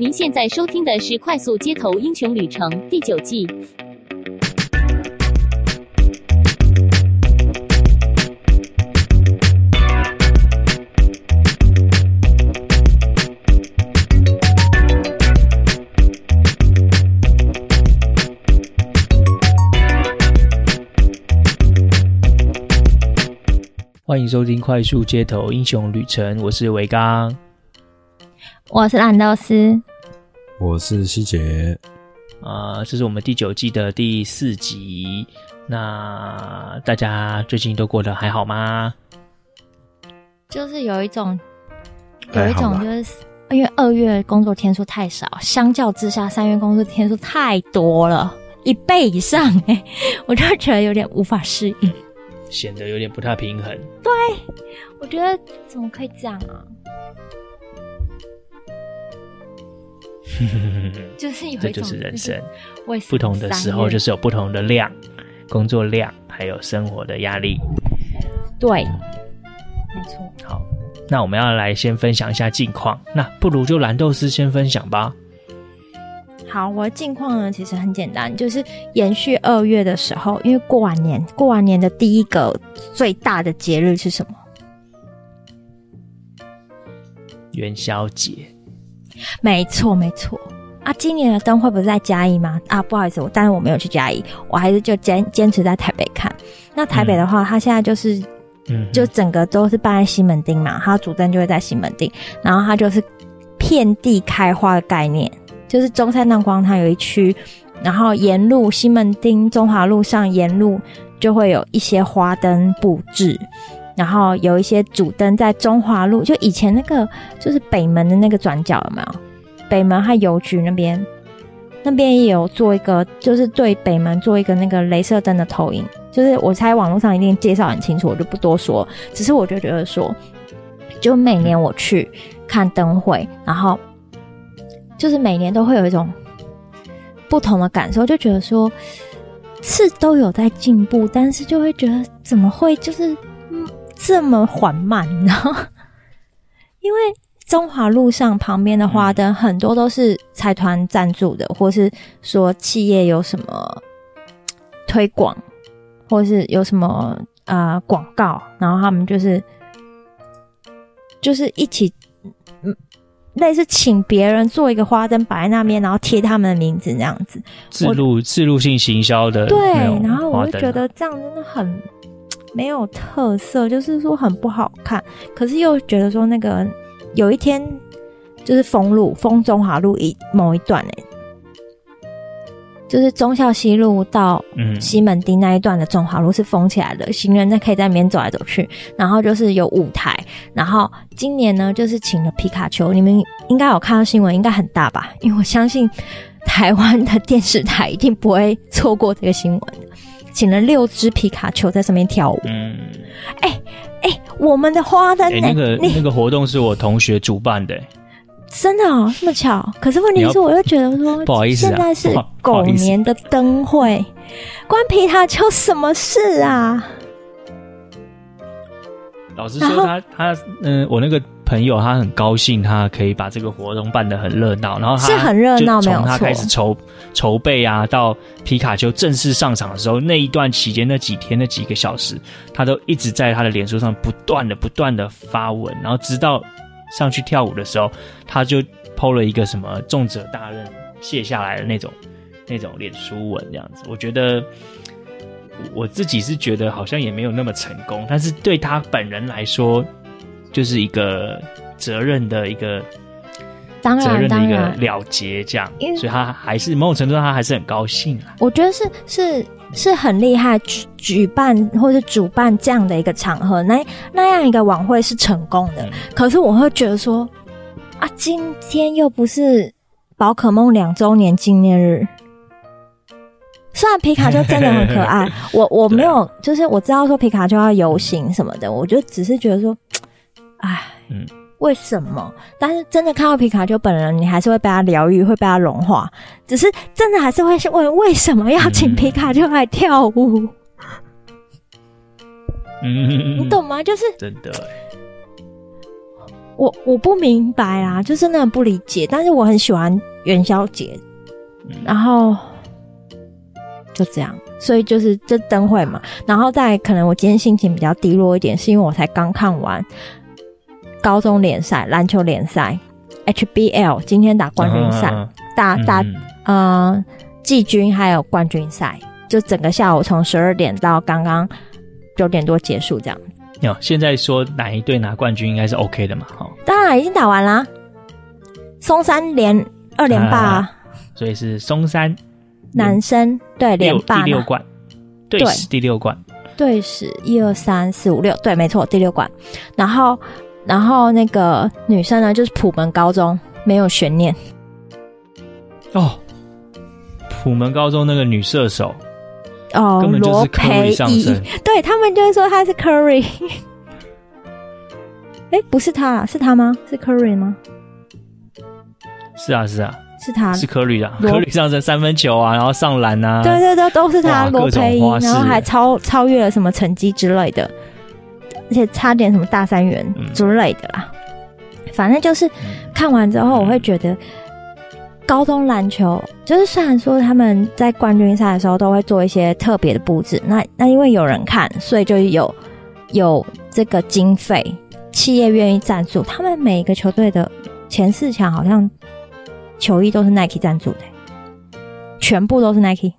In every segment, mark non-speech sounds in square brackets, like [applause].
您现在收听的是《快速街头英雄旅程》第九季。欢迎收听《快速街头英雄旅程》，我是维刚，我是蓝豆丝，我是希杰。啊、呃，这是我们第九季的第四集。那大家最近都过得还好吗？就是有一种，有一种就是因为二月工作天数太少，相较之下三月工作天数太多了，一倍以上哎，我就觉得有点无法适应。显得有点不太平衡。对，我觉得怎么可以这样啊？[laughs] 就是有一种，这就是人生。为不同的时候就是有不同的量，工作量还有生活的压力。对，没错。好，那我们要来先分享一下近况。那不如就蓝豆丝先分享吧。好，我的近况呢，其实很简单，就是延续二月的时候，因为过完年，过完年的第一个最大的节日是什么？元宵节。没错，没错。啊，今年的灯会不是在嘉义吗？啊，不好意思，我但是我没有去嘉义，我还是就坚坚持在台北看。那台北的话，它、嗯、现在就是，嗯，就整个都是办在西门町嘛，它主灯就会在西门町，然后它就是遍地开花的概念。就是中山浪光，它有一区，然后沿路西门町、中华路上沿路就会有一些花灯布置，然后有一些主灯在中华路，就以前那个就是北门的那个转角有没有？北门和邮局那边，那边也有做一个，就是对北门做一个那个镭射灯的投影，就是我猜网络上一定介绍很清楚，我就不多说。只是我就觉得说，就每年我去看灯会，然后。就是每年都会有一种不同的感受，就觉得说是都有在进步，但是就会觉得怎么会就是这么缓慢呢？[laughs] 因为中华路上旁边的花灯很多都是财团赞助的，或是说企业有什么推广，或是有什么呃广告，然后他们就是就是一起。类似请别人做一个花灯摆在那边，然后贴他们的名字那样子，自录自录性行销的。对，然后我就觉得这样真的很没有特色，就是说很不好看。可是又觉得说那个有一天就是封路，封中华路一某一段哎。就是忠孝西路到西门町那一段的中华路是封起来的，行人在可以在里面走来走去。然后就是有舞台，然后今年呢就是请了皮卡丘，你们应该有看到新闻，应该很大吧？因为我相信台湾的电视台一定不会错过这个新闻。请了六只皮卡丘在上面跳舞。嗯，哎哎、欸欸，我们的花灯、欸，那个那个活动是我同学主办的、欸。真的哦，这么巧。可是问题是，我又觉得说，不好意思，现在是狗年的灯会，关皮卡丘什么事啊？老实说他，他他嗯，我那个朋友他很高兴，他可以把这个活动办得很热闹。然后他是很热闹，没有错。从他开始筹筹备啊，到皮卡丘正式上场的时候，那一段期间那几天那几个小时，他都一直在他的脸书上不断的不断的发文，然后直到。上去跳舞的时候，他就 PO 了一个什么重者大任卸下来的那种那种脸书文，这样子。我觉得我自己是觉得好像也没有那么成功，但是对他本人来说，就是一个责任的一个当然责任的一个了结，这样，所以他还是某种程度上他还是很高兴啊。我觉得是是。是很厉害，举举办或者主办这样的一个场合，那那样一个晚会是成功的。嗯、可是我会觉得说，啊，今天又不是宝可梦两周年纪念日。虽然皮卡丘真的很可爱，[laughs] 我我没有，就是我知道说皮卡丘要游行什么的，我就只是觉得说，哎，嗯。为什么？但是真的看到皮卡丘本人，你还是会被他疗愈，会被他融化。只是真的还是会问，为什么要请皮卡丘来跳舞？嗯，你懂吗？就是真的。我我不明白啊，就真的很不理解。但是我很喜欢元宵节，然后就这样，所以就是这灯会嘛。然后再可能我今天心情比较低落一点，是因为我才刚看完高中联赛篮球联赛 HBL，今天打冠军赛，啊、打打呃季军还有冠军赛，就整个下午从十二点到刚刚九点多结束这样。有，现在说哪一队拿冠军应该是 OK 的嘛？哈，当然已经打完啦。松山连二连霸，啊，所以是松山男生对连霸第六冠，队史第六冠，对，是一二三四五六，对，没错，第六冠。然后，然后那个女生呢，就是普门高中，没有悬念。哦，普门高中那个女射手。哦，罗培仪，对他们就是说她是 Curry。哎、欸，不是她，是她吗？是 Curry 吗？是啊，是啊，是他，是 Curry 啊。Curry 上升三分球啊，然后上篮啊，对对对，都是他。罗培英，然后还超超越了什么成绩之类的，而且差点什么大三元之类的啦。嗯、反正就是看完之后，我会觉得。高中篮球就是，虽然说他们在冠军赛的时候都会做一些特别的布置，那那因为有人看，所以就有有这个经费，企业愿意赞助。他们每一个球队的前四强好像球衣都是 Nike 赞助的，全部都是 Nike。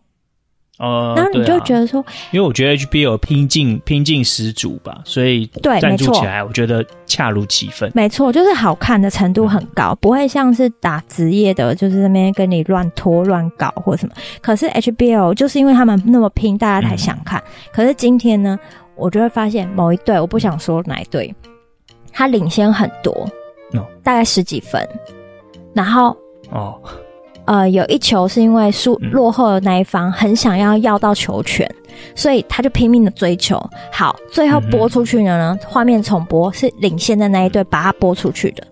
呃，然后你就觉得说，啊、因为我觉得 HBO 拼劲拼劲十足吧，所以对，赞助起来我觉得恰如其分。没错，就是好看的程度很高，嗯、不会像是打职业的，就是那边跟你乱拖乱搞或什么。可是 HBO 就是因为他们那么拼，大家才想看。嗯、可是今天呢，我就会发现某一队，我不想说哪一队，他领先很多，哦、大概十几分，然后哦。呃，有一球是因为输落后的那一方很想要要到球权，嗯、所以他就拼命的追求。好，最后拨出去的呢，画、嗯、面重播是领先的那一队把他拨出去的，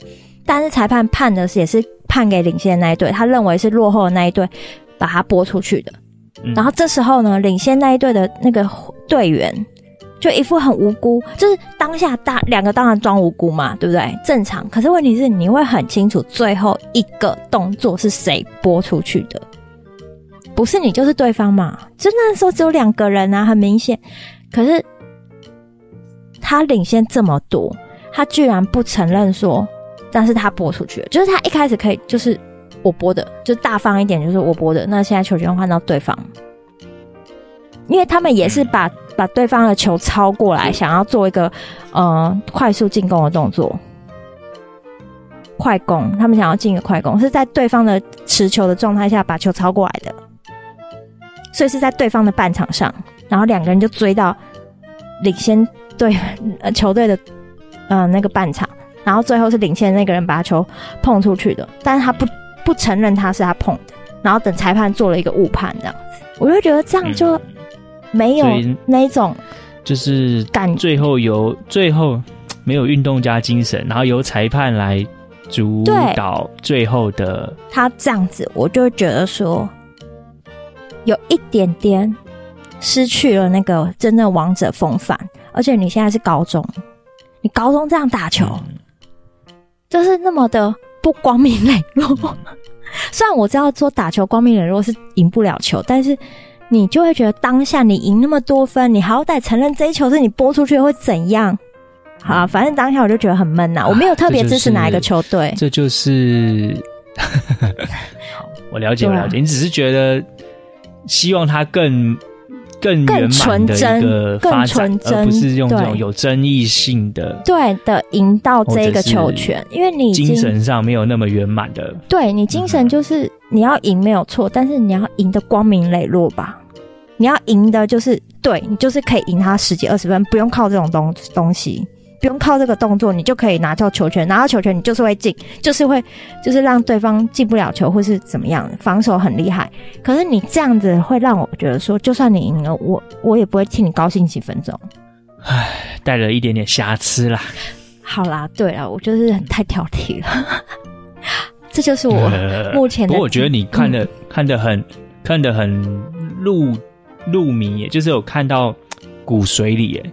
但是裁判判的是也是判给领先的那一队，他认为是落后的那一队把他拨出去的。嗯、然后这时候呢，领先那一队的那个队员。就一副很无辜，就是当下大两个当然装无辜嘛，对不对？正常。可是问题是，你会很清楚最后一个动作是谁拨出去的，不是你就是对方嘛？就那时候只有两个人啊，很明显。可是他领先这么多，他居然不承认说，但是他拨出去，就是他一开始可以就是我拨的，就大方一点，就是我拨的。那现在球权换到对方，因为他们也是把。把对方的球抄过来，想要做一个呃快速进攻的动作，快攻。他们想要进一个快攻，是在对方的持球的状态下把球抄过来的，所以是在对方的半场上，然后两个人就追到领先队 [laughs] 呃球队的呃那个半场，然后最后是领先的那个人把球碰出去的，但是他不不承认他是他碰的，然后等裁判做了一个误判这样子，我就觉得这样就。嗯没有那种，就是感最后由最后 [tsk] 没有运动家精神，然后由裁判来主导最后的。他这样子，我就觉得说有一点点失去了那个真正王者风范。而且你现在是高中，你高中这样打球，嗯、就是那么的不光明磊落。嗯、[laughs] 虽然我知道说打球光明磊落是赢不了球，但是。你就会觉得当下你赢那么多分，你好歹承认这一球是你拨出去会怎样？好、啊，反正当下我就觉得很闷呐、啊。我没有特别支持哪一个球队，这就是。好，我了解，我了解。啊、你只是觉得希望他更更更纯真一个发展，而不是用这种有争议性的对的赢到这个球权，因为你精神上没有那么圆满的。对，你精神就是你要赢没有错，但是你要赢得光明磊落吧。你要赢的就是对，你就是可以赢他十几二十分，不用靠这种东东西，不用靠这个动作，你就可以拿到球权。拿到球权，你就是会进，就是会，就是让对方进不了球，或是怎么样，防守很厉害。可是你这样子会让我觉得说，就算你赢了，我我也不会替你高兴几分钟。唉，带了一点点瑕疵啦。好啦，对啦，我就是太挑剔了。[laughs] 这就是我目前的。不过我觉得你看的、嗯、看的很看的很入。入迷，也就是有看到骨髓里耶。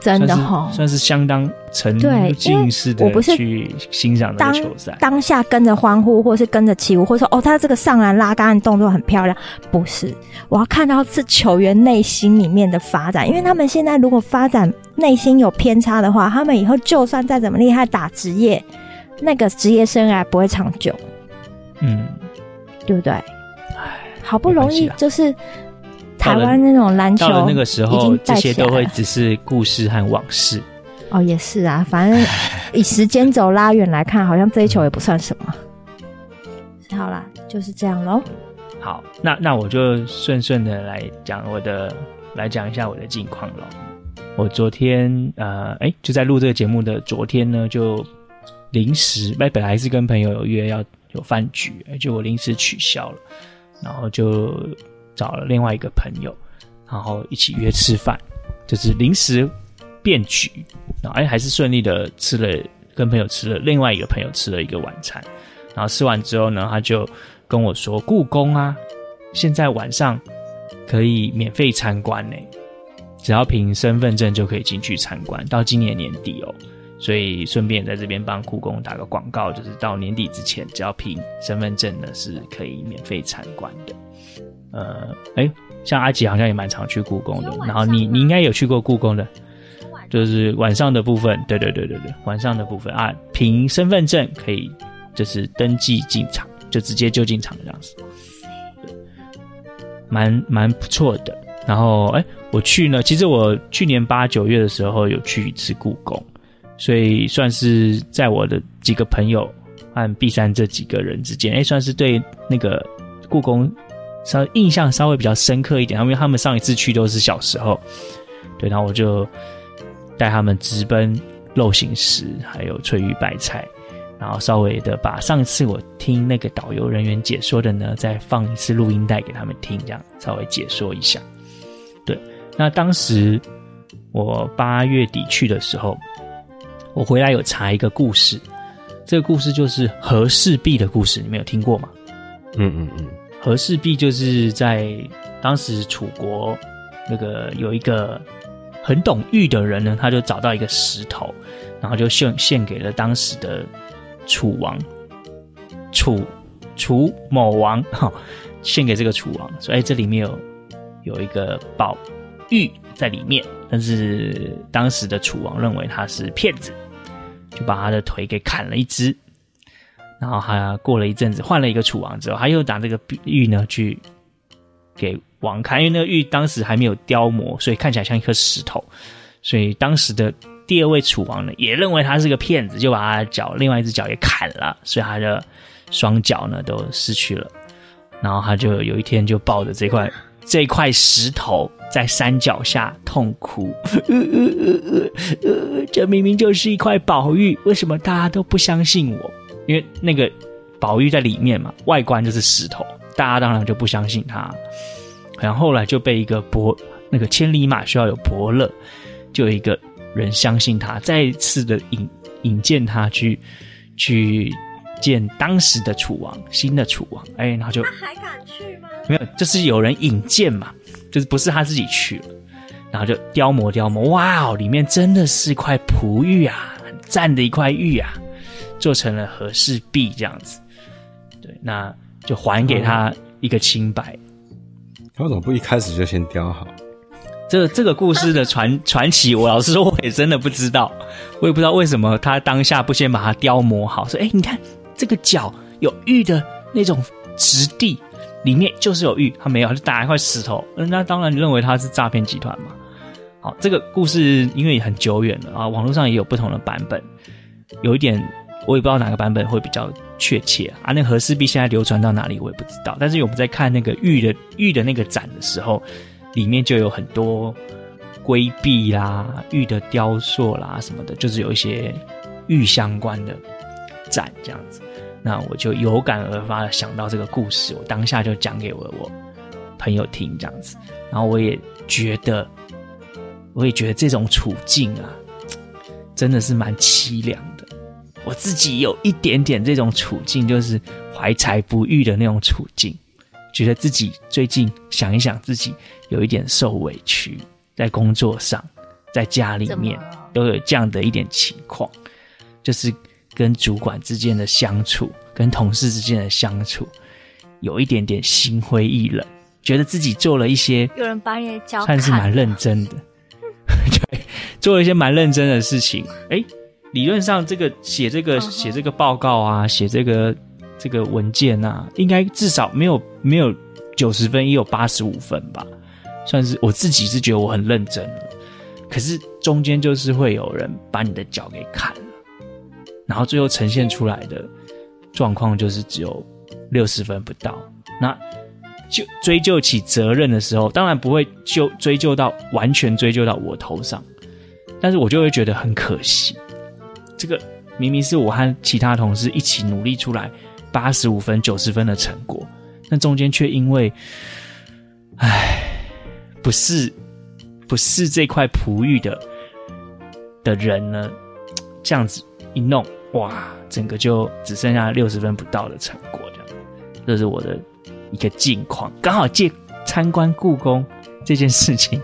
真的哈，算，算是相当沉浸式的去欣赏那个球赛。当下跟着欢呼，或是跟着起舞，或者说哦，他这个上篮拉杆的动作很漂亮。不是，我要看到是球员内心里面的发展，因为他们现在如果发展内心有偏差的话，他们以后就算再怎么厉害打职业，那个职业生涯不会长久。嗯，对不对？唉，好不容易就是。台湾那种篮球，到了那个时候，这些都会只是故事和往事。哦，也是啊，反正以时间轴拉远来看，好像这一球也不算什么。好啦，就是这样喽。好，那那我就顺顺的来讲我的，来讲一下我的近况喽。我昨天呃，哎，就在录这个节目的昨天呢，就临时，哎，本来是跟朋友有约要有饭局，就我临时取消了，然后就。找了另外一个朋友，然后一起约吃饭，就是临时变局，然后，还是顺利的吃了，跟朋友吃了，另外一个朋友吃了一个晚餐，然后吃完之后呢，他就跟我说，故宫啊，现在晚上可以免费参观呢，只要凭身份证就可以进去参观，到今年年底哦，所以顺便在这边帮故宫打个广告，就是到年底之前，只要凭身份证呢是可以免费参观的。呃，哎，像阿吉好像也蛮常去故宫的，然后你你应该有去过故宫的，就是晚上的部分，对对对对对，晚上的部分啊，凭身份证可以就是登记进场，就直接就进场这样子，对，蛮蛮不错的。然后哎，我去呢，其实我去年八九月的时候有去一次故宫，所以算是在我的几个朋友和 B 三这几个人之间，哎，算是对那个故宫。稍微印象稍微比较深刻一点，因为他们上一次去都是小时候，对，然后我就带他们直奔肉形石，还有翠玉白菜，然后稍微的把上次我听那个导游人员解说的呢，再放一次录音带给他们听，这样稍微解说一下。对，那当时我八月底去的时候，我回来有查一个故事，这个故事就是和氏璧的故事，你们有听过吗？嗯嗯嗯。和氏璧就是在当时楚国那个有一个很懂玉的人呢，他就找到一个石头，然后就献献给了当时的楚王楚楚某王哈，[laughs] 献给这个楚王，说哎，这里面有有一个宝玉在里面，但是当时的楚王认为他是骗子，就把他的腿给砍了一只。然后他过了一阵子，换了一个楚王之后，他又拿这个玉呢去给王看，因为那个玉当时还没有雕磨，所以看起来像一颗石头。所以当时的第二位楚王呢，也认为他是个骗子，就把他的脚另外一只脚也砍了，所以他的双脚呢都失去了。然后他就有一天就抱着这块这块石头在山脚下痛哭，呃呃呃呃，这明明就是一块宝玉，为什么大家都不相信我？因为那个宝玉在里面嘛，外观就是石头，大家当然就不相信他。然后后来就被一个伯，那个千里马需要有伯乐，就有一个人相信他，再一次的引引荐他去去见当时的楚王，新的楚王。哎，然后就他还敢去吗？没有，就是有人引荐嘛，就是不是他自己去了，然后就雕磨雕磨，哇哦，里面真的是一块璞玉啊，很赞的一块玉啊。做成了和氏璧这样子，对，那就还给他一个清白。他为什么不一开始就先雕好？这这个故事的传 [laughs] 传奇，我老实说我也真的不知道，我也不知道为什么他当下不先把它雕磨好，说，哎，你看这个角有玉的那种质地，里面就是有玉，他没有，他就打一块石头，那当然认为他是诈骗集团嘛。好，这个故事因为很久远了啊，网络上也有不同的版本，有一点。我也不知道哪个版本会比较确切啊。那和氏璧现在流传到哪里，我也不知道。但是我们在看那个玉的玉的那个展的时候，里面就有很多龟壁啦、玉的雕塑啦什么的，就是有一些玉相关的展这样子。那我就有感而发的想到这个故事，我当下就讲给我我朋友听这样子。然后我也觉得，[laughs] 我也觉得这种处境啊，真的是蛮凄凉的。我自己有一点点这种处境，就是怀才不遇的那种处境，觉得自己最近想一想，自己有一点受委屈，在工作上，在家里面都有这样的一点情况，就是跟主管之间的相处，跟同事之间的相处，有一点点心灰意冷，觉得自己做了一些有人把你教算是蛮认真的，[laughs] 对，做了一些蛮认真的事情。哎，理论上这个写这个写这个报告啊，写这个这个文件啊，应该至少没有没有九十分，也有八十五分吧。算是我自己是觉得我很认真了，可是中间就是会有人把你的脚给砍了，然后最后呈现出来的状况就是只有六十分不到。那就追究起责任的时候，当然不会就追究到完全追究到我头上，但是我就会觉得很可惜。这个明明是我和其他同事一起努力出来八十五分、九十分的成果，那中间却因为，唉。不是，不是这块璞玉的的人呢，这样子一弄，哇，整个就只剩下六十分不到的成果，这样，这是我的一个近况。刚好借参观故宫这件事情，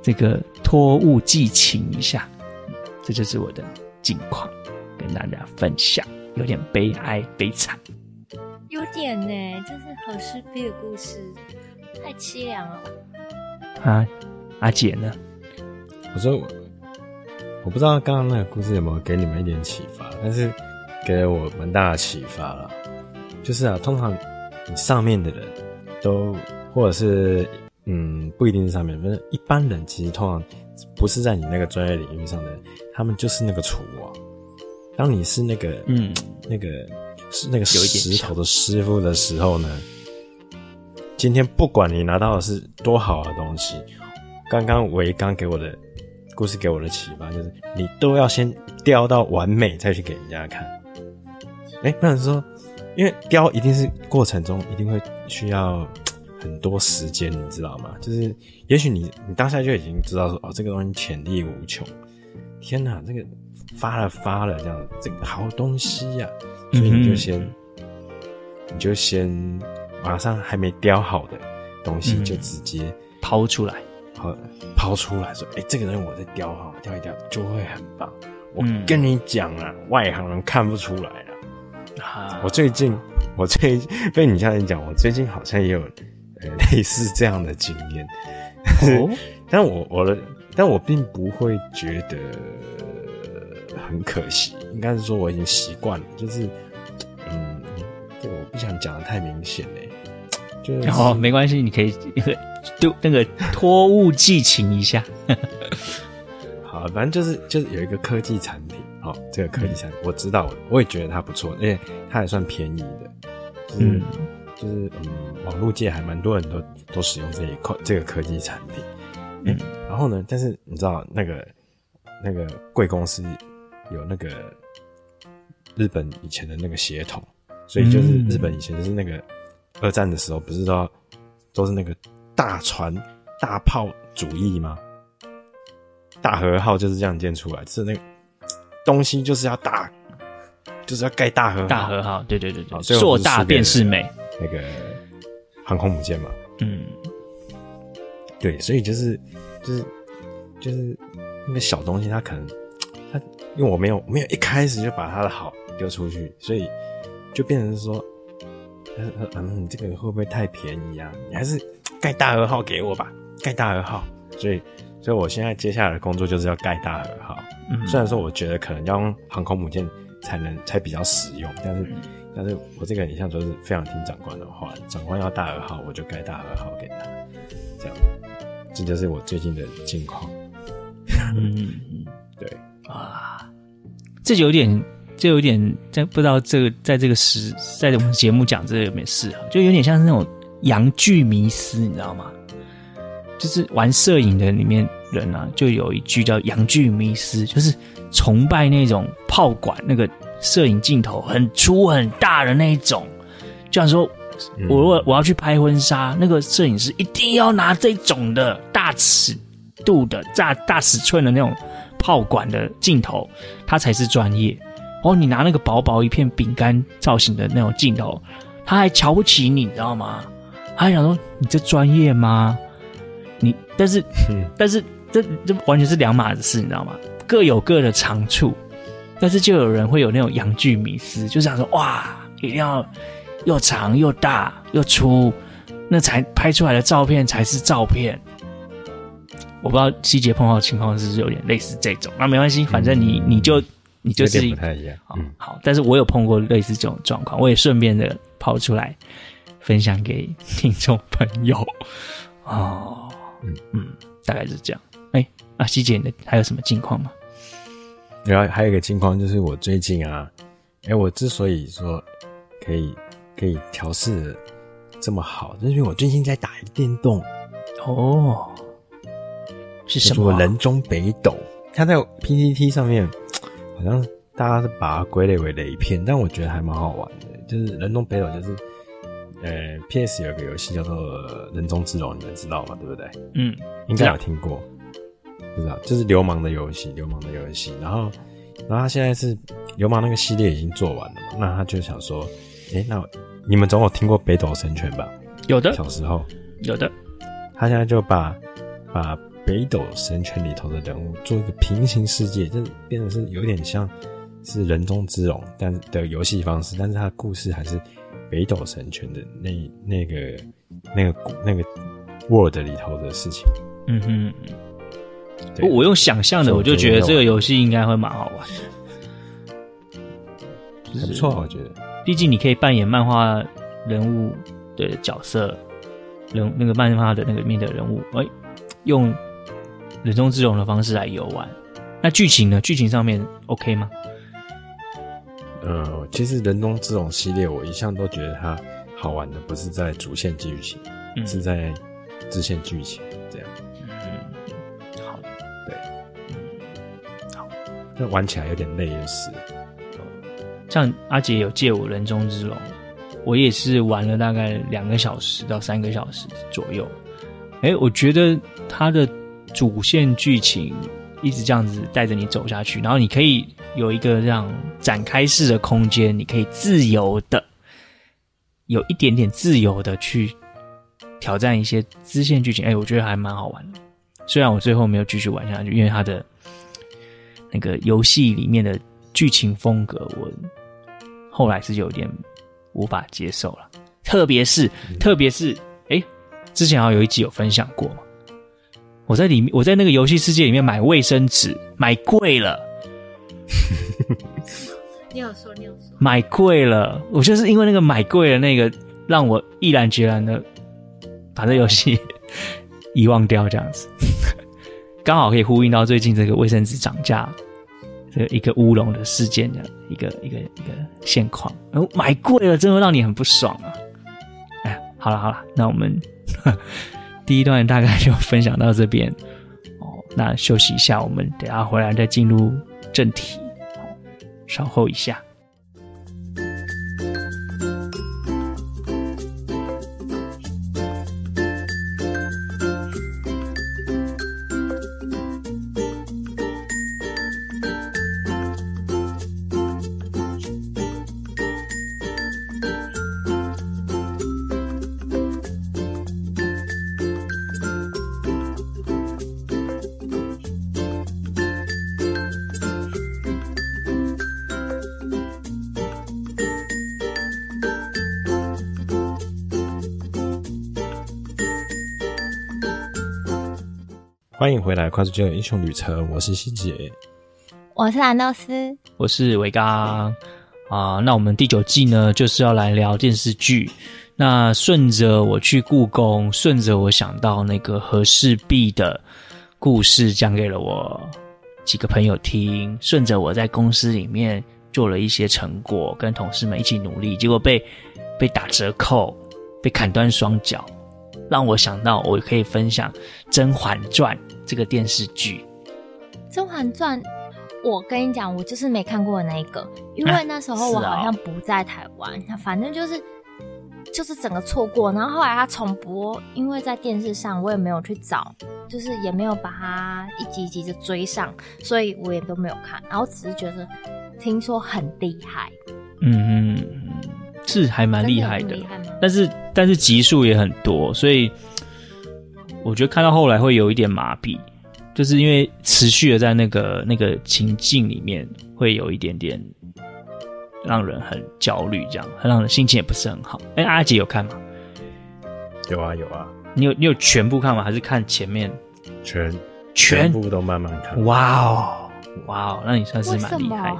这个托物寄情一下，这就是我的近况，跟大家分享，有点悲哀悲惨，有点呢，这是和氏璧的故事，太凄凉了。啊，阿姐呢？我说我，我不知道刚刚那个故事有没有给你们一点启发，但是给了我蛮大的启发了。就是啊，通常你上面的人都，或者是嗯，不一定是上面，反正一般人其实通常不是在你那个专业领域上的人，他们就是那个厨王。当你是那个嗯，那个是那个石头的师傅的时候呢？今天不管你拿到的是多好的东西，刚刚维刚给我的故事给我的启发就是，你都要先雕到完美再去给人家看。哎、欸，不能说，因为雕一定是过程中一定会需要很多时间，你知道吗？就是也许你你当下就已经知道说，哦，这个东西潜力无穷，天哪，这个发了发了这样，这个好东西呀、啊，所以你就先，嗯、你就先。马上还没雕好的东西就直接抛出来，好抛出来说：“哎、欸，这个人我在雕好，雕一雕就会很棒。”我跟你讲啊，嗯、外行人看不出来了。啊！我最近，我最被你这样讲，我最近好像也有呃类似这样的经验。哦，[laughs] 但我我的，但我并不会觉得很可惜，应该是说我已经习惯了，就是嗯，对我不想讲的太明显嘞。就是、哦、没关系，你可以丢那个托物寄情一下。[laughs] 好，反正就是就是有一个科技产品，好、哦，这个科技产品、嗯、我知道，我也觉得它不错，而且它也算便宜的，就是、嗯，就是嗯，网络界还蛮多人都都使用这一块这个科技产品。嗯，然后呢，但是你知道那个那个贵公司有那个日本以前的那个血统，所以就是日本以前就是那个。二战的时候不是都都是那个大船大炮主义吗？大和号就是这样建出来，是那个东西就是要大，就是要盖大和号。大和号，对对对对，硕大便是美，那个航空母舰嘛。嗯，对，所以就是就是就是那个小东西，它可能它因为我没有没有一开始就把它的好丢出去，所以就变成说。嗯，你这个会不会太便宜啊？你还是盖大和号给我吧，盖大和号。所以，所以我现在接下来的工作就是要盖大和号。嗯，虽然说我觉得可能要用航空母舰才能才比较实用，但是，嗯、但是我这个一向都是非常听长官的话，长官要大和号，我就该大和号给他。这样，这就是我最近的近况。嗯，[laughs] 对啊，这就有点。这有点在不知道这个在这个时在我们节目讲这个有没有适合，就有点像是那种阳具迷思，你知道吗？就是玩摄影的里面人啊，就有一句叫阳具迷思，就是崇拜那种炮管那个摄影镜头很粗很大的那一种，就像说我如果我要去拍婚纱，那个摄影师一定要拿这种的大尺度的大大尺寸的那种炮管的镜头，他才是专业。哦，你拿那个薄薄一片饼干造型的那种镜头，他还瞧不起你，你知道吗？他还想说你这专业吗？你但是、嗯、但是这这完全是两码子事，你知道吗？各有各的长处，但是就有人会有那种阳具迷思，就想说哇，一定要又长又大又粗，那才拍出来的照片才是照片。我不知道希杰碰到的情况是不是有点类似这种，那没关系，反正你你就你就是不太一样，嗯，好，但是我有碰过类似这种状况，我也顺便的抛出来分享给听众朋友。哦，嗯嗯，大概是这样。哎、欸，啊，希姐，你的还有什么近况吗？然后还有一个情况就是我最近啊，哎、欸，我之所以说可以可以调试这么好，就是因为我最近在打一个电动。哦。是什么？人中北斗，它在 PTT 上面，好像大家是把它归类为雷片，但我觉得还蛮好玩的。就是人中北斗，就是呃，PS 有个游戏叫做《人中之龙》，你们知道吗？对不对？嗯，应该有听过。不知道，就是流氓的游戏，流氓的游戏。然后，然后他现在是流氓那个系列已经做完了嘛？那他就想说，哎、欸，那你们总有听过北斗神拳吧？有的，小时候有的。他现在就把把。北斗神拳里头的人物做一个平行世界，就变得是有点像是人中之龙，但的游戏方式，但是他的故事还是北斗神拳的那那个那个那个 Word 里头的事情。嗯哼，对，我用想象的，我就觉得这个游戏应该会蛮好玩的，还不错，我觉得。毕竟你可以扮演漫画人物的角色，人那个漫画的那个里面的人物，哎、欸，用。人中之龙的方式来游玩，那剧情呢？剧情上面 OK 吗？呃，其实人中之龙系列我一向都觉得它好玩的，不是在主线剧情，嗯、是在支线剧情那玩起来有点累就是。像阿杰有借我人中之龙，我也是玩了大概两个小时到三个小时左右。哎、我觉得他的。主线剧情一直这样子带着你走下去，然后你可以有一个这样展开式的空间，你可以自由的，有一点点自由的去挑战一些支线剧情。哎，我觉得还蛮好玩的。虽然我最后没有继续玩下去，因为它的那个游戏里面的剧情风格，我后来是有点无法接受了。特别是，特别是，哎，之前好像有一集有分享过嘛。我在里面，我在那个游戏世界里面买卫生纸，买贵了。[laughs] 你有说，你有说，买贵了。我就是因为那个买贵了，那个让我毅然决然的把这游戏遗忘掉，这样子，[laughs] 刚好可以呼应到最近这个卫生纸涨价，这一个乌龙的事件的一个一个一个现况。哦，买贵了，真的让你很不爽啊！哎，好了好了，那我们。[laughs] 第一段大概就分享到这边哦，那休息一下，我们等下回来再进入正题，稍后一下。欢迎回来，快速救英雄旅程。我是希姐，我是蓝豆丝，我是维刚啊。那我们第九季呢，就是要来聊电视剧。那顺着我去故宫，顺着我想到那个和氏璧的故事，讲给了我几个朋友听。顺着我在公司里面做了一些成果，跟同事们一起努力，结果被被打折扣，被砍断双脚，让我想到我可以分享《甄嬛传》。这个电视剧《甄嬛传》，我跟你讲，我就是没看过的那一个，因为那时候我好像不在台湾，啊哦、反正就是就是整个错过。然后后来他重播，因为在电视上，我也没有去找，就是也没有把它一集一集的追上，所以我也都没有看。然后只是觉得听说很厉害，嗯嗯，是还蛮厉害的，但是但是集数也很多，所以。我觉得看到后来会有一点麻痹，就是因为持续的在那个那个情境里面，会有一点点让人很焦虑，这样，很让人心情也不是很好。哎，阿杰有看吗？有啊有啊，你有你有全部看吗？还是看前面？全全部都慢慢看。哇哦哇哦，那你算是蛮厉害的。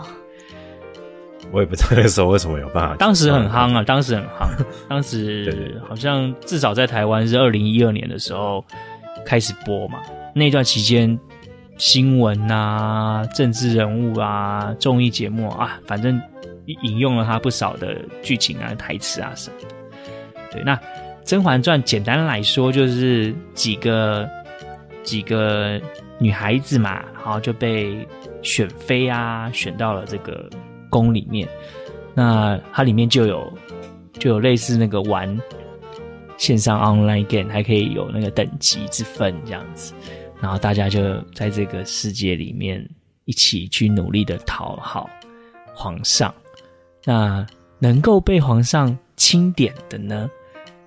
我也不知道那个时候为什么有办法。当时很夯啊，当时很夯，[laughs] 当时好像至少在台湾是二零一二年的时候开始播嘛。那段期间，新闻啊、政治人物啊、综艺节目啊，反正引用了他不少的剧情啊、台词啊什么的。对，那《甄嬛传》简单来说就是几个几个女孩子嘛，然后就被选妃啊，选到了这个。宫里面，那它里面就有就有类似那个玩线上 online game，还可以有那个等级之分这样子，然后大家就在这个世界里面一起去努力的讨好皇上。那能够被皇上钦点的呢，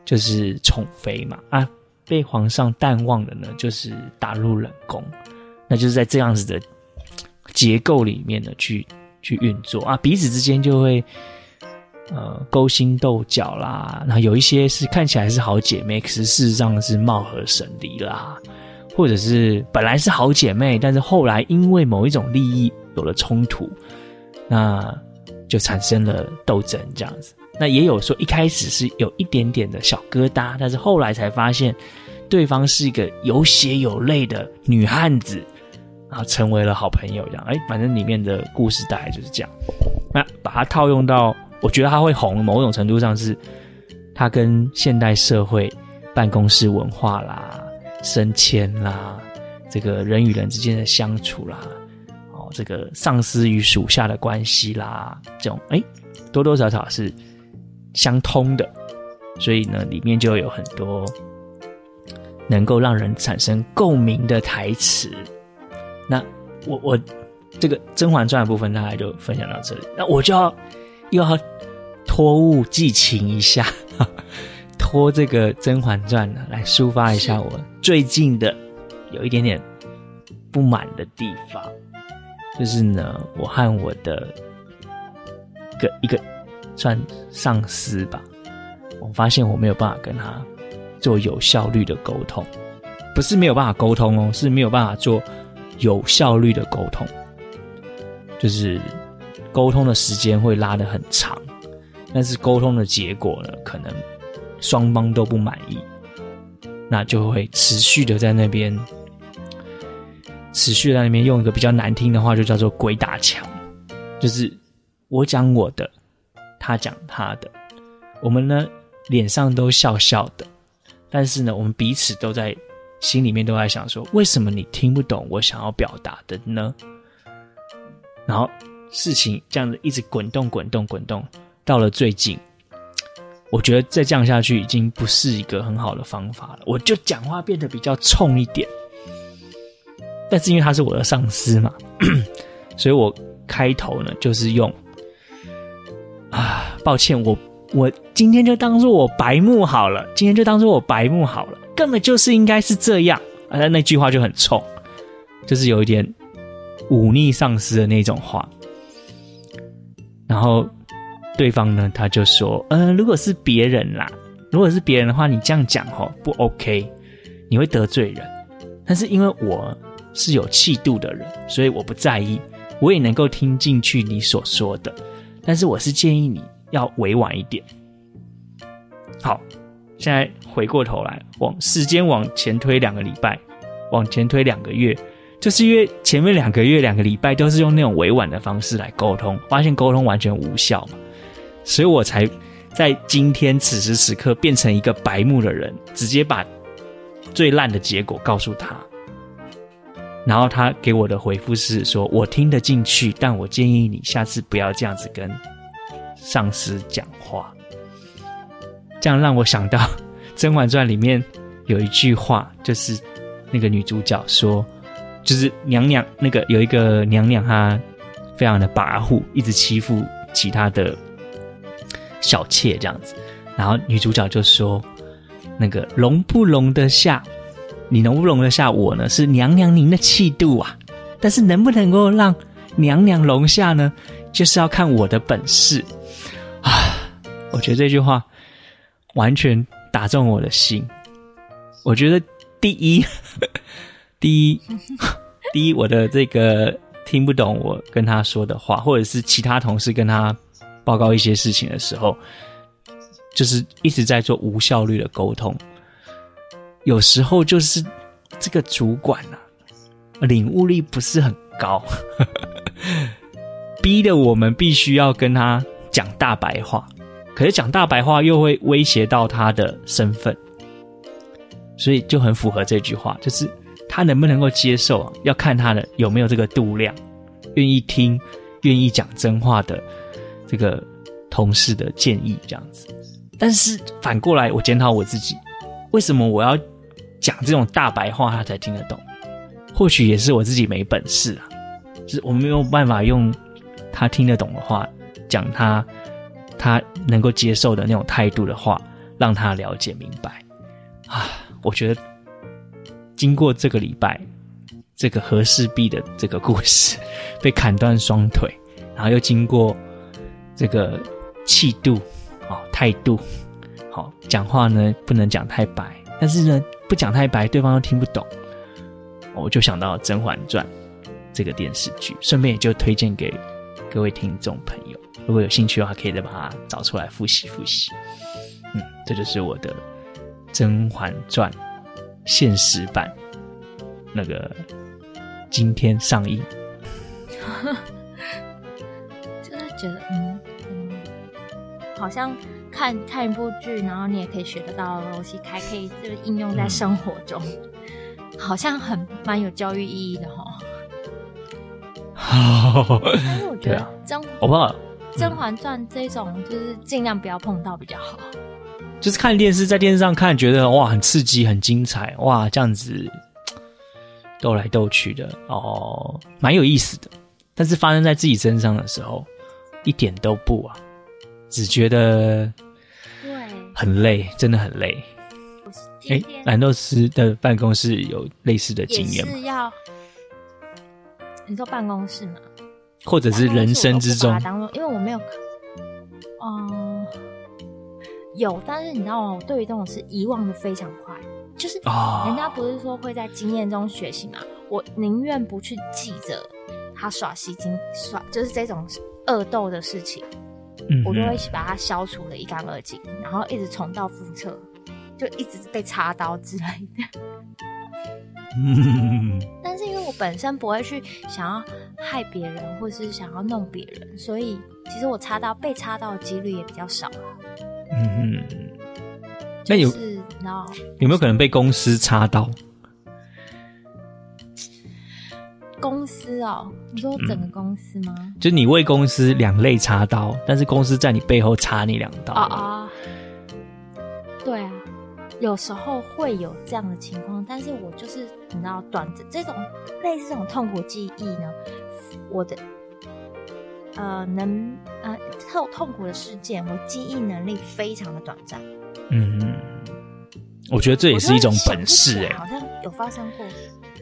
就是宠妃嘛啊，被皇上淡忘的呢，就是打入冷宫。那就是在这样子的结构里面呢去。去运作啊，彼此之间就会呃勾心斗角啦。然后有一些是看起来是好姐妹，可是事实上是貌合神离啦，或者是本来是好姐妹，但是后来因为某一种利益有了冲突，那就产生了斗争这样子。那也有说一开始是有一点点的小疙瘩，但是后来才发现对方是一个有血有泪的女汉子。啊成为了好朋友，这样哎，反正里面的故事大概就是这样。那把它套用到，我觉得它会红，某种程度上是它跟现代社会办公室文化啦、升迁啦、这个人与人之间的相处啦，哦，这个上司与属下的关系啦，这种哎，多多少少是相通的。所以呢，里面就有很多能够让人产生共鸣的台词。那我我这个《甄嬛传》的部分大概就分享到这里。那我就要又要托物寄情一下，托这个《甄嬛传》呢来抒发一下我最近的有一点点不满的地方，就是呢，我和我的一个一个算上司吧，我发现我没有办法跟他做有效率的沟通，不是没有办法沟通哦，是没有办法做。有效率的沟通，就是沟通的时间会拉得很长，但是沟通的结果呢，可能双方都不满意，那就会持续的在那边，持续在那边用一个比较难听的话，就叫做鬼打墙，就是我讲我的，他讲他的，我们呢脸上都笑笑的，但是呢，我们彼此都在。心里面都在想说，为什么你听不懂我想要表达的呢？然后事情这样子一直滚动、滚动、滚动，到了最近，我觉得再这样下去已经不是一个很好的方法了。我就讲话变得比较冲一点，但是因为他是我的上司嘛，[clears throat] 所以我开头呢就是用啊，抱歉，我我今天就当做我白目好了，今天就当做我白目好了。根本就是应该是这样，啊，那句话就很冲，就是有一点忤逆上司的那种话。然后对方呢，他就说：“呃，如果是别人啦，如果是别人的话，你这样讲哦，不 OK，你会得罪人。但是因为我是有气度的人，所以我不在意，我也能够听进去你所说的。但是我是建议你要委婉一点。好。”现在回过头来，往时间往前推两个礼拜，往前推两个月，就是因为前面两个月、两个礼拜都是用那种委婉的方式来沟通，发现沟通完全无效嘛，所以我才在今天此时此刻变成一个白目的人，直接把最烂的结果告诉他，然后他给我的回复是说：“我听得进去，但我建议你下次不要这样子跟上司讲话。”这样让我想到 [laughs]《甄嬛传》里面有一句话，就是那个女主角说，就是娘娘那个有一个娘娘，她非常的跋扈，一直欺负其他的小妾这样子。然后女主角就说：“那个容不容得下，你容不容得下我呢？是娘娘您的气度啊。但是能不能够让娘娘容下呢？就是要看我的本事啊！我觉得这句话完全打中我的心。我觉得第一，[laughs] 第一，[laughs] 第一，我的这个听不懂我跟他说的话，或者是其他同事跟他报告一些事情的时候，就是一直在做无效率的沟通。有时候就是这个主管啊，领悟力不是很高，[laughs] 逼得我们必须要跟他讲大白话，可是讲大白话又会威胁到他的身份，所以就很符合这句话，就是他能不能够接受，要看他的有没有这个度量，愿意听，愿意讲真话的这个同事的建议这样子。但是反过来，我检讨我自己，为什么我要讲这种大白话他才听得懂？或许也是我自己没本事啊，就是我没有办法用他听得懂的话讲他他能够接受的那种态度的话，让他了解明白啊。我觉得经过这个礼拜这个和氏璧的这个故事，被砍断双腿，然后又经过这个气度啊态度，好讲话呢不能讲太白，但是呢不讲太白，对方又听不懂。我就想到《甄嬛传》这个电视剧，顺便也就推荐给各位听众朋友，如果有兴趣的话，可以再把它找出来复习复习。嗯，这就是我的《甄嬛传》现实版，那个今天上映。[laughs] 真的觉得，嗯嗯，好像看看一部剧，然后你也可以学得到的东西，还可以就是应用在生活中。嗯好像很蛮有教育意义的哈，但是我觉得甄，我怕《甄嬛传》这种就是尽量不要碰到比较好。就是看电视，在电视上看，觉得哇很刺激、很精彩，哇这样子斗来斗去的哦，蛮有意思的。但是发生在自己身上的时候，一点都不啊，只觉得对很累，真的很累。哎，蓝诺斯的办公室有类似的经验吗？是要你说办公室吗？或者是人生之中？当中，因为我没有，嗯、呃，有，但是你知道吗？我对于这种事遗忘的非常快，就是人家不是说会在经验中学习嘛？我宁愿不去记着他耍戏精耍，就是这种恶斗的事情，嗯、我都会把它消除的一干二净，然后一直重蹈覆辙。就一直被插刀之类的，[laughs] 但是因为我本身不会去想要害别人，或是想要弄别人，所以其实我插刀被插刀的几率也比较少了。嗯嗯，那有有没有可能被公司插刀？公司哦，你说整个公司吗？嗯、就你为公司两肋插刀，但是公司在你背后插你两刀啊啊！有时候会有这样的情况，但是我就是你知道，短这种类似这种痛苦记忆呢，我的呃能呃痛痛苦的事件，我记忆能力非常的短暂。嗯，我觉得这也是一种本事哎，好像有发生过。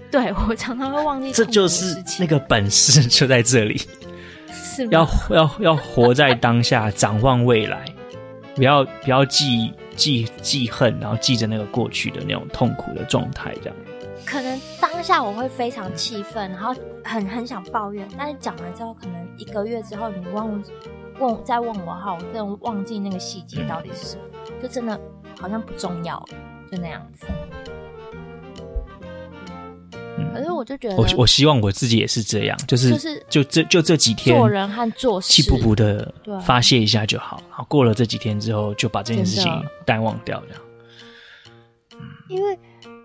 对，我常常会忘记，这就是那个本事就在这里，是要要要活在当下，[laughs] 展望未来，不要不要记忆。记记恨，然后记着那个过去的那种痛苦的状态，这样。可能当下我会非常气愤，然后很很想抱怨，但是讲完之后，可能一个月之后，你问问再问我哈，我真的忘记那个细节到底是什么，嗯、就真的好像不重要，就那样子。可是我就觉得，我我希望我自己也是这样，就是就是就这就这几天做人和做事，气不不的发泄一下就好。然后过了这几天之后，就把这件事情淡忘掉，这样。因为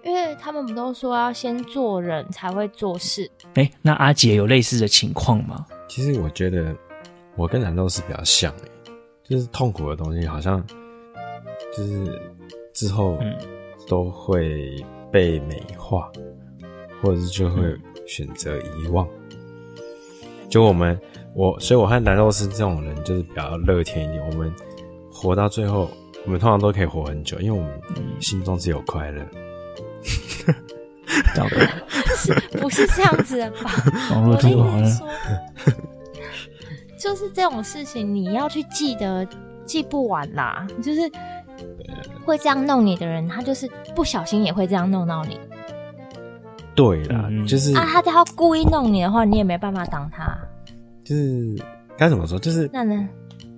因为他们不都说要先做人才会做事？哎、欸，那阿杰有类似的情况吗？其实我觉得我跟蓝豆是比较像，就是痛苦的东西好像就是之后都会被美化。或者是就会选择遗忘，就我们我，所以我和蓝豆丝这种人就是比较乐天一点。我们活到最后，我们通常都可以活很久，因为我们心中只有快乐。找不到，不是这样子的吧？[laughs] 网络好像。[laughs] 就是这种事情，你要去记得记不完啦。就是会这样弄你的人，他就是不小心也会这样弄到你。对啦，嗯、就是啊，他要故意弄你的话，你也没办法挡他。就是该怎么说？就是那呢？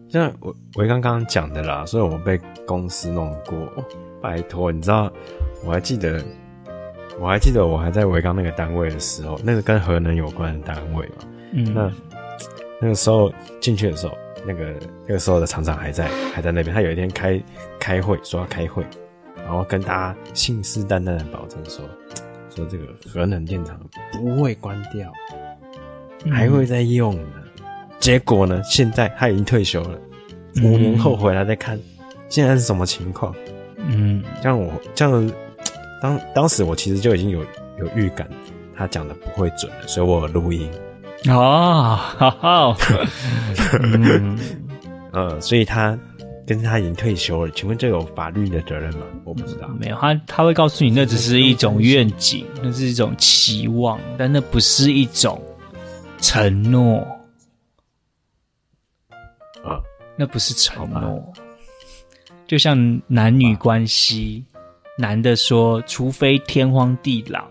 像我我刚刚讲的啦，所以我们被公司弄过。拜托，你知道？我还记得，我还记得我还在维刚那个单位的时候，那个跟核能有关的单位嘛。嗯，那。那个时候进去的时候，那个那个时候的厂长还在还在那边。他有一天开开会，说要开会，然后跟大家信誓旦旦的保证说，说这个核能电厂不会关掉，还会再用呢。嗯、结果呢，现在他已经退休了，五年后回来再看，现在是什么情况？嗯，像我这样，当当时我其实就已经有有预感，他讲的不会准了，所以我有录音。哦，好好，[laughs] 嗯，呃，所以他跟他已经退休了，请问这有法律的责任吗？我不知道，没有，他他会告诉你，那只是一种愿景，那是一种期望，但那不是一种承诺，啊，那不是承诺，就像男女关系，男的说，除非天荒地老，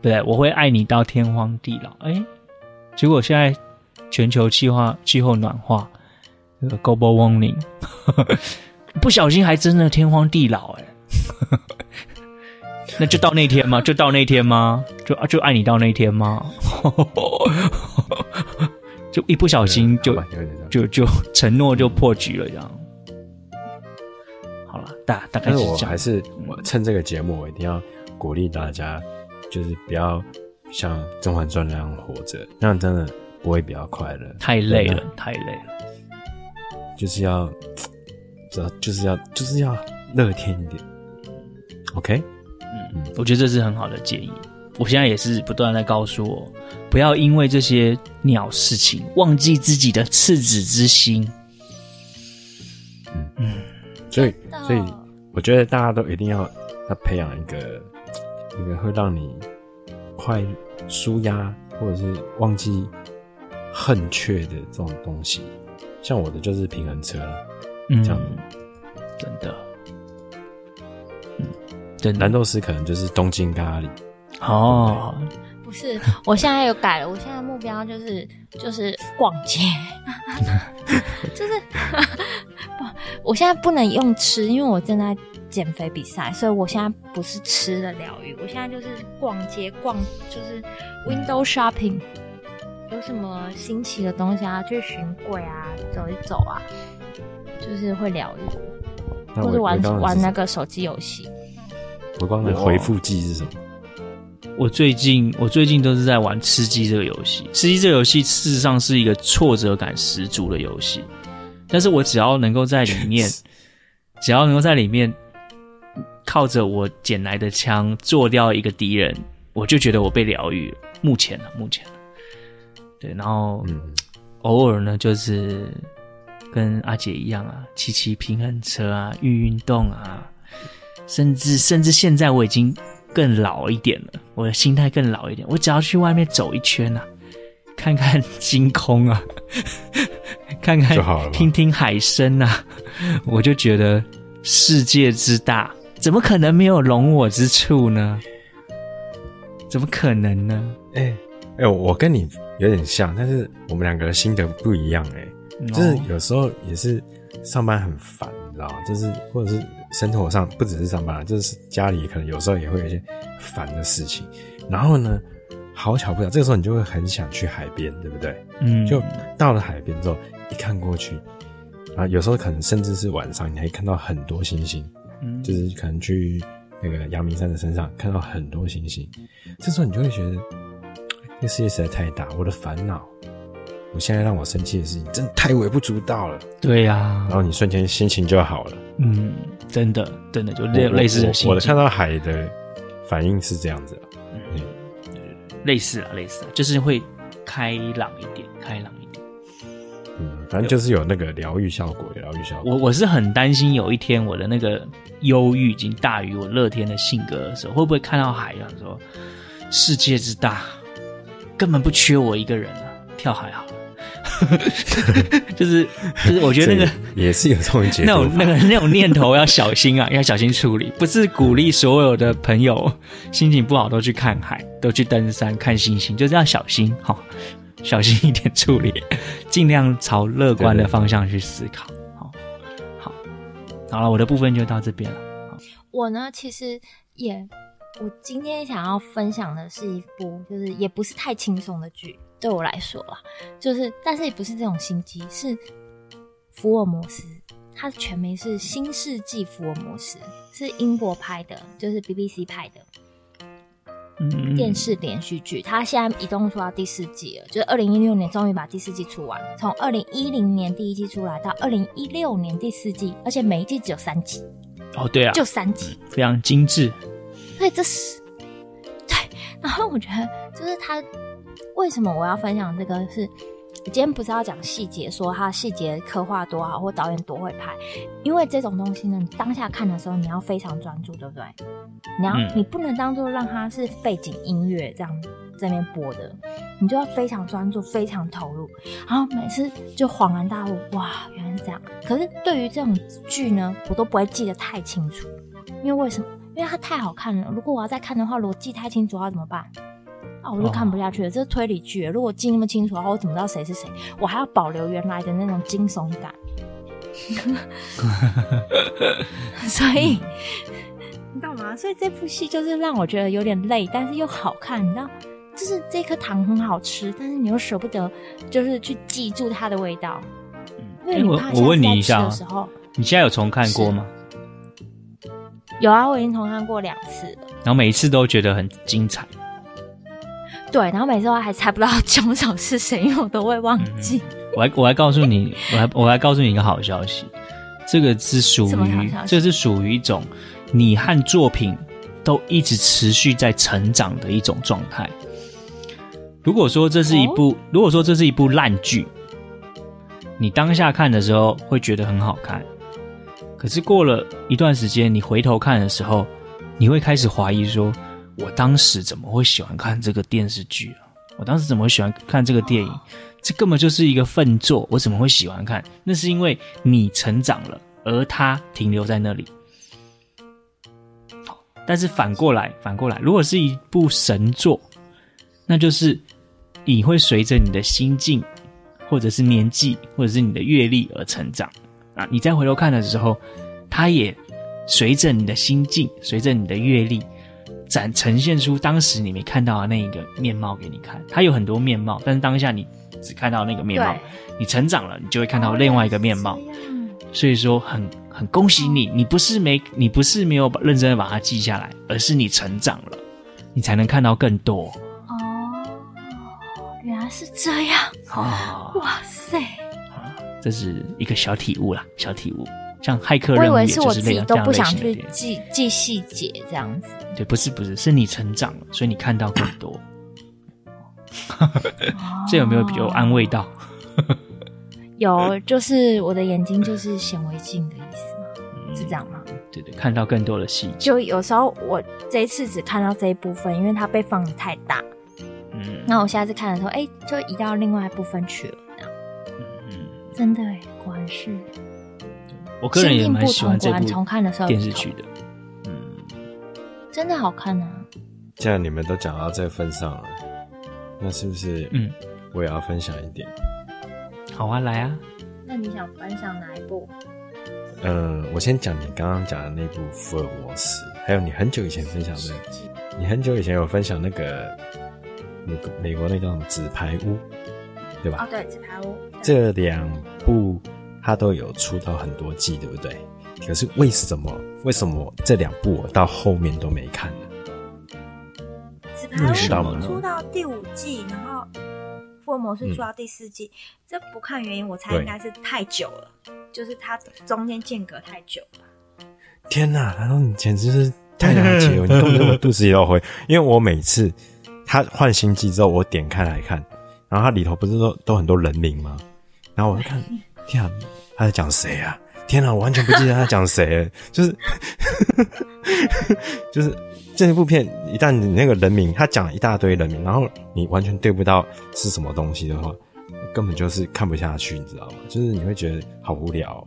对，我会爱你到天荒地老，哎。结果现在全球气化气候暖化，那个 global warming，[laughs] 不小心还真的天荒地老哎，[laughs] 那就到那天吗？就到那天吗？就就爱你到那天吗？[laughs] 就一不小心就就就承诺就破局了这样。好了，大大概是这样。但是我还是我趁这个节目，我一定要鼓励大家，就是不要。像《甄嬛传》那样活着，那样真的不会比较快乐。太累了，太累了。就是要，[tsk] 这就是要，就是要乐天一点。OK，嗯嗯，我觉得这是很好的建议。我现在也是不断在告诉我，不要因为这些鸟事情忘记自己的赤子之心。嗯嗯，所以所以我觉得大家都一定要要培养一个一个会让你。快舒压，或者是忘记恨却的这种东西，像我的就是平衡车了，嗯，这样。真的，嗯，对，蓝豆丝可能就是东京咖喱哦，不是，我现在有改了，我现在目标就是就是逛街，[laughs] 就是不，[laughs] 我现在不能用吃，因为我正在。减肥比赛，所以我现在不是吃的疗愈，我现在就是逛街逛，就是 window shopping，有什么新奇的东西啊，去寻柜啊，走一走啊，就是会疗愈，或者玩玩那个手机游戏。我刚才回复剂是什么？我最近我最近都是在玩吃鸡这个游戏，吃鸡这个游戏事实上是一个挫折感十足的游戏，但是我只要能够在里面，[laughs] 只要能够在里面。靠着我捡来的枪做掉一个敌人，我就觉得我被疗愈了。目前呢，目前，对，然后、嗯、偶尔呢，就是跟阿姐一样啊，骑骑平衡车啊，运运动啊，甚至甚至现在我已经更老一点了，我的心态更老一点，我只要去外面走一圈啊，看看星空啊，[laughs] 看看听听海声啊，我就觉得世界之大。怎么可能没有容我之处呢？怎么可能呢？哎哎、我跟你有点像，但是我们两个的心得不一样哎.就是有时候也是上班很烦，你知道吗？就是或者是生活上不只是上班，就是家里可能有时候也会有一些烦的事情。然后呢，好巧不巧，这个时候你就会很想去海边，对不对？嗯。就到了海边之后，一看过去，啊，有时候可能甚至是晚上，你还看到很多星星。就是可能去那个阳明山的山上看到很多星星，这时候你就会觉得，这世界实在太大，我的烦恼，我现在让我生气的事情真的太微不足道了。对呀、啊，然后你瞬间心情就好了。嗯，真的，真的就类类似的心情。我的看到海的反应是这样子，嗯，类似啊，类似啊，就是会开朗一点，开朗一点。嗯，反正就是有那个疗愈效果，疗愈效果。我我是很担心有一天我的那个。忧郁已经大于我乐天的性格的时候，会不会看到海，想说世界之大，根本不缺我一个人啊，跳海好了。[laughs] 就是就是，我觉得那个也是有这种那种那个那种念头要小心啊，[laughs] 要小心处理。不是鼓励所有的朋友心情不好都去看海，都去登山看星星，就是要小心哈，小心一点处理，尽量朝乐观的方向去思考。好，好，好了，我的部分就到这边了。我呢，其实也，我今天想要分享的是一部，就是也不是太轻松的剧。对我来说啦，就是，但是也不是这种心机，是福尔摩斯，它的全名是《新世纪福尔摩斯》，是英国拍的，就是 BBC 拍的电视连续剧。它现在一共出到第四季了，就是二零一六年终于把第四季出完了，从二零一零年第一季出来到二零一六年第四季，而且每一季只有三集。哦，对啊，就三集，非常精致。对，这是对。然后我觉得，就是他。为什么我要分享这个是？我今天不是要讲细节，说他细节刻画多好，或导演多会拍。因为这种东西呢，你当下看的时候，你要非常专注，对不对？你要，你不能当做让它是背景音乐这样这边播的，你就要非常专注，非常投入。然后每次就恍然大悟，哇，原来是这样。可是对于这种剧呢，我都不会记得太清楚，因为为什么？因为它太好看了。如果我要再看的话，逻辑太清楚，要怎么办？啊，我就看不下去了。Oh. 这是推理剧，如果记那么清楚的话，我怎么知道谁是谁？我还要保留原来的那种惊悚感。[laughs] 所以，你知道吗？所以这部戏就是让我觉得有点累，但是又好看。你知道，就是这颗糖很好吃，但是你又舍不得，就是去记住它的味道。因为你怕下你现在有重看过吗？有啊，我已经重看过两次了。然后每一次都觉得很精彩。对，然后每次我还猜不到凶手是谁，因为我都会忘记。嗯、我还我还告诉你，[laughs] 我还我还告诉你一个好消息，这个是属于这是属于一种你和作品都一直持续在成长的一种状态。如果说这是一部，哦、如果说这是一部烂剧，你当下看的时候会觉得很好看，可是过了一段时间，你回头看的时候，你会开始怀疑说。我当时怎么会喜欢看这个电视剧啊？我当时怎么会喜欢看这个电影？这根本就是一个粪作，我怎么会喜欢看？那是因为你成长了，而他停留在那里。但是反过来，反过来，如果是一部神作，那就是你会随着你的心境，或者是年纪，或者是你的阅历而成长啊。你再回头看的时候，它也随着你的心境，随着你的阅历。展呈现出当时你没看到的那一个面貌给你看，它有很多面貌，但是当下你只看到那个面貌。你成长了，你就会看到另外一个面貌。所以说很，很很恭喜你，你不是没你不是没有认真的把它记下来，而是你成长了，你才能看到更多。哦，原来是这样。哦，哇塞，这是一个小体悟啦，小体悟。像骇客任务，我以为是我自己都不想去记记细节这样子。对，不是不是，是你成长了，所以你看到更多。[laughs] 这有没有比较安慰到？[laughs] 有，就是我的眼睛就是显微镜的意思是这样吗？对对，看到更多的细节。就有时候我这一次只看到这一部分，因为它被放的太大。嗯。那我下次看的时候，哎、欸，就移到另外一部分去了。真的，果然是。我个人也蛮喜欢这部电视剧的，嗯，真的好看啊！既然你们都讲到这份上了，那是不是嗯，我也要分享一点？好啊，来啊！那你想分享哪一部？嗯，我先讲你刚刚讲的那部《福尔摩斯》，还有你很久以前分享的，你很久以前有分享那个美国美国那叫什么《纸牌屋》，对吧？哦，对，《纸牌屋》这两部。它都有出到很多季，对不对？可是为什么为什么这两部我到后面都没看呢？纸牌屋？出到第五季，然后福尔摩斯出到第四季，嗯、这不看原因，我猜应该是太久了，就是它中间间隔太久了。天哪！然后你简直是太了解了，[laughs] 你动得我肚子也要灰。因为我每次他换新季之后，我点开来看，然后它里头不是都都很多人名吗？然后我就看。天啊，他在讲谁啊？天啊，我完全不记得他讲谁，就是 [laughs] 就是这部片一旦你那个人名他讲了一大堆人名，然后你完全对不到是什么东西的话，根本就是看不下去，你知道吗？就是你会觉得好无聊，喔，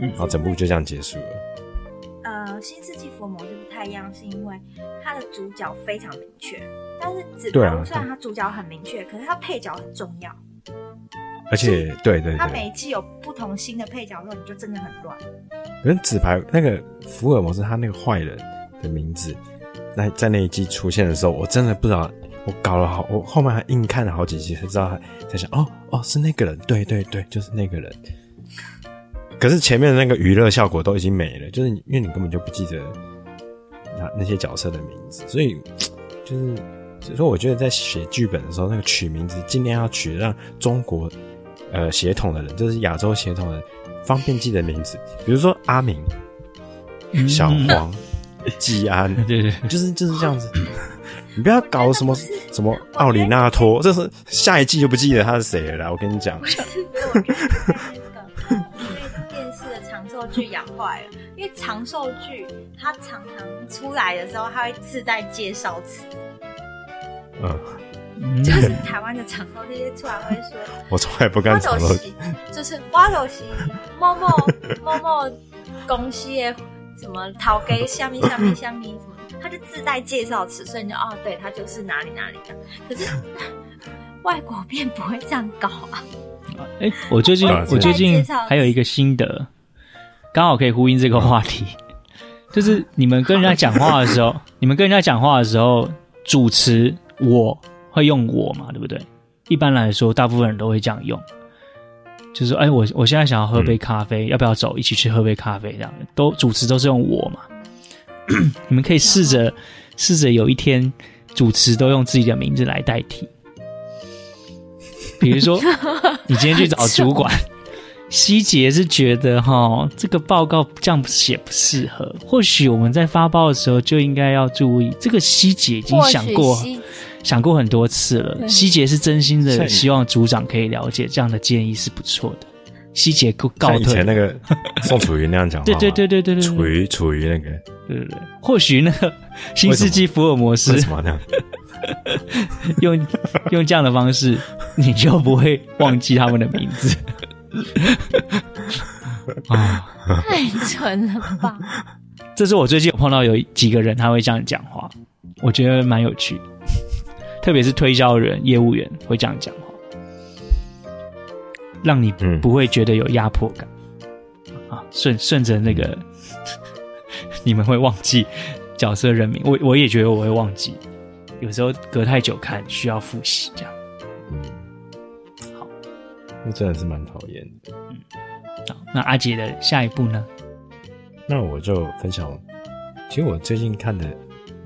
嗯，然后整部就这样结束了。呃，新世纪福尔摩斯不太一样，是因为它的主角非常明确，但是纸牌屋虽然它主角很明确，可是它配角很重要。而且，对对对，他每一季有不同新的配角的时候，你就真的很乱。可是纸牌那个福尔摩斯他那个坏人的名字，那在那一季出现的时候，我真的不知道，我搞了好，我后面还硬看了好几集才知道他，才想哦哦是那个人，对对对，就是那个人。可是前面的那个娱乐效果都已经没了，就是因为你根本就不记得那那些角色的名字，所以就是所以说，我觉得在写剧本的时候，那个取名字尽量要取让中国。呃，血统的人就是亚洲血统的人，方便记的名字，比如说阿明、嗯、小黄、[laughs] 季安，对对，就是就是这样子。你不要搞什么什么奥里纳托，这是下一季就不记得他是谁了啦。我跟你讲，寿剧养坏了，因为长寿剧它常常出来的时候，它会自带介绍词。嗯。就是台湾的长寿剧出来会说，[laughs] 我从来不干长寿，就是挖走西某某 [laughs] 某某公司的什么陶给下面下面下面什么，他就自带介绍词，所以你就哦，对他就是哪里哪里的。可是 [laughs] 外国片不会这样搞啊。哎、欸，我最近我最近还有一个心得，刚好可以呼应这个话题，[laughs] 就是你们跟人家讲话的时候，[laughs] 你们跟人家讲话的时候，主持我。会用我嘛，对不对？一般来说，大部分人都会这样用，就是说，哎，我我现在想要喝杯咖啡，嗯、要不要走一起去喝杯咖啡？这样都主持都是用我嘛。[coughs] 你们可以试着试着有一天主持都用自己的名字来代替，比如说 [laughs] 你今天去找主管，希杰是觉得哈这个报告这样写不适合，或许我们在发报的时候就应该要注意这个。希杰已经想过。想过很多次了，希杰是真心的希望组长可以了解这样的建议是不错的。希杰告告退。以前那个宋楚瑜那样讲话，[laughs] 对对对对对对，楚瑜楚瑜那个，对对对，或许那个新世纪福尔摩斯什么那样？[laughs] 用用这样的方式，你就不会忘记他们的名字。[laughs] 啊，太蠢了吧！这是我最近有碰到有几个人他会这样讲话，我觉得蛮有趣。特别是推销人、业务员会这样讲话，让你不会觉得有压迫感、嗯、啊。顺顺着那个，嗯、你们会忘记角色人名，我我也觉得我会忘记。有时候隔太久看，需要复习这样。那真的是蛮讨厌的。嗯，好，那阿杰的下一步呢？那我就分享，其实我最近看的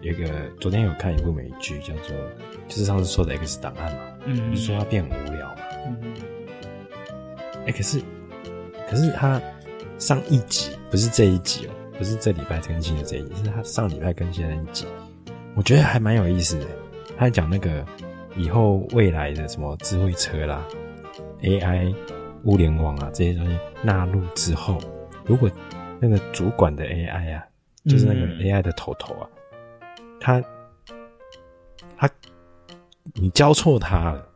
有一个，昨天有看一部美剧，叫做。就是上次说的 X 档案嘛，嗯，就是说它变无聊嘛，嗯，哎、欸，可是，可是他上一集不是这一集哦，不是这礼拜更新的这一集，是他上礼拜更新的那一集，我觉得还蛮有意思的。他讲那个以后未来的什么智慧车啦、AI、物联网啊这些东西纳入之后，如果那个主管的 AI 啊，就是那个 AI 的头头啊，他他。你教错他了，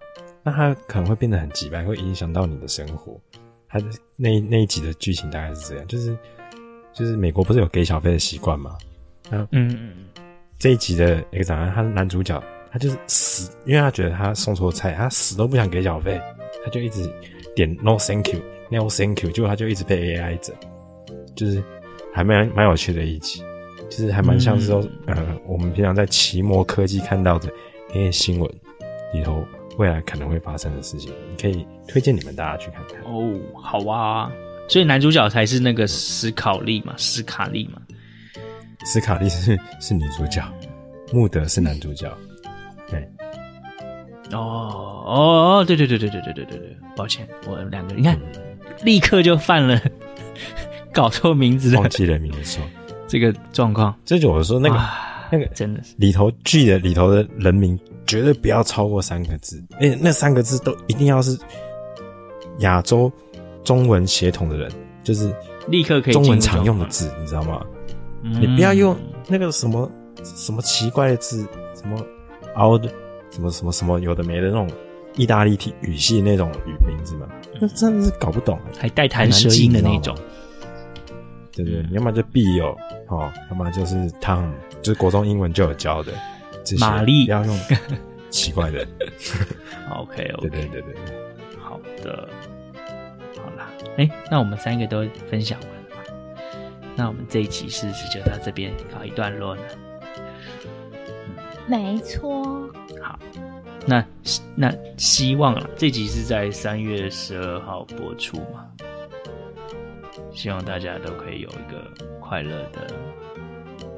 那他可能会变得很机掰，会影响到你的生活。他的那那一集的剧情大概是这样，就是就是美国不是有给小费的习惯吗？嗯嗯，这一集的 X 档案，他男主角他就是死，因为他觉得他送错菜，他死都不想给小费，他就一直点 No Thank You，No Thank You，结果他就一直被 AI 整，就是还蛮蛮有趣的一集，就是还蛮像是说、嗯、呃我们平常在奇摩科技看到的。那些新闻里头未来可能会发生的事情，你可以推荐你们大家去看看哦。好啊，所以男主角才是那个史考利嘛，史卡利嘛。史卡利是是女主角，穆德是男主角。对。哦哦哦，对对对对对对对对对，抱歉，我两个你看，嗯、立刻就犯了 [laughs] 搞错名字的，忘记了名字，这个状况。这就我说那个。那个真的是里头剧的里头的人名绝对不要超过三个字，哎，那三个字都一定要是亚洲中文血统的人，就是立刻可以中文常用的字，你知道吗？你不要用那个什么什么奇怪的字，什么凹的，什么什么什么有的没的那种意大利体语系那种语名字嘛，那真的是搞不懂，还带弹舌音的那种。对对，你要么就必有哦，要么就是 Tom，就是国中英文就有教的。玛丽不要用奇怪的。[laughs] OK OK，对对对对，好的，好啦，哎，那我们三个都分享完了。那我们这一集是不是就到这边告一段落呢？没错。好，那那希望了，这集是在三月十二号播出嘛？希望大家都可以有一个快乐的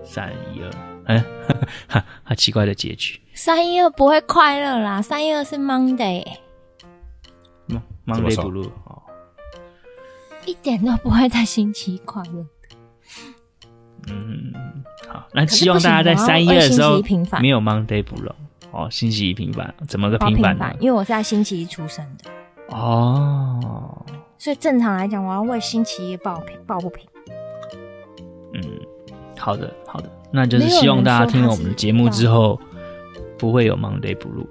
三一二，嗯，哈，[laughs] 好奇怪的结局。三一二不会快乐啦，三一二是 Monday。Monday Blue 哦，一点都不会在星期一快乐。嗯，好，那希望大家在三月二的时候没有 Monday Blue 哦，星期一平反，怎么个平反？因为我是在星期一出生的哦，所以正常来讲，我要为星期一抱平抱不平。嗯，好的，好的，那就是希望大家听了我们的节目之后，不会有 Monday Blue。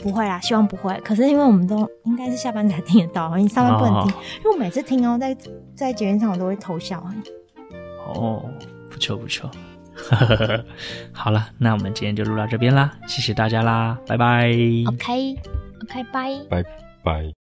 不会啦，希望不会。可是因为我们都应该是下班才听得到，你上班不能听，哦、因为我每次听哦，在在节目上我都会偷笑。哦，不错不错，[laughs] 好了，那我们今天就录到这边啦，谢谢大家啦，拜拜。OK，OK，拜拜拜。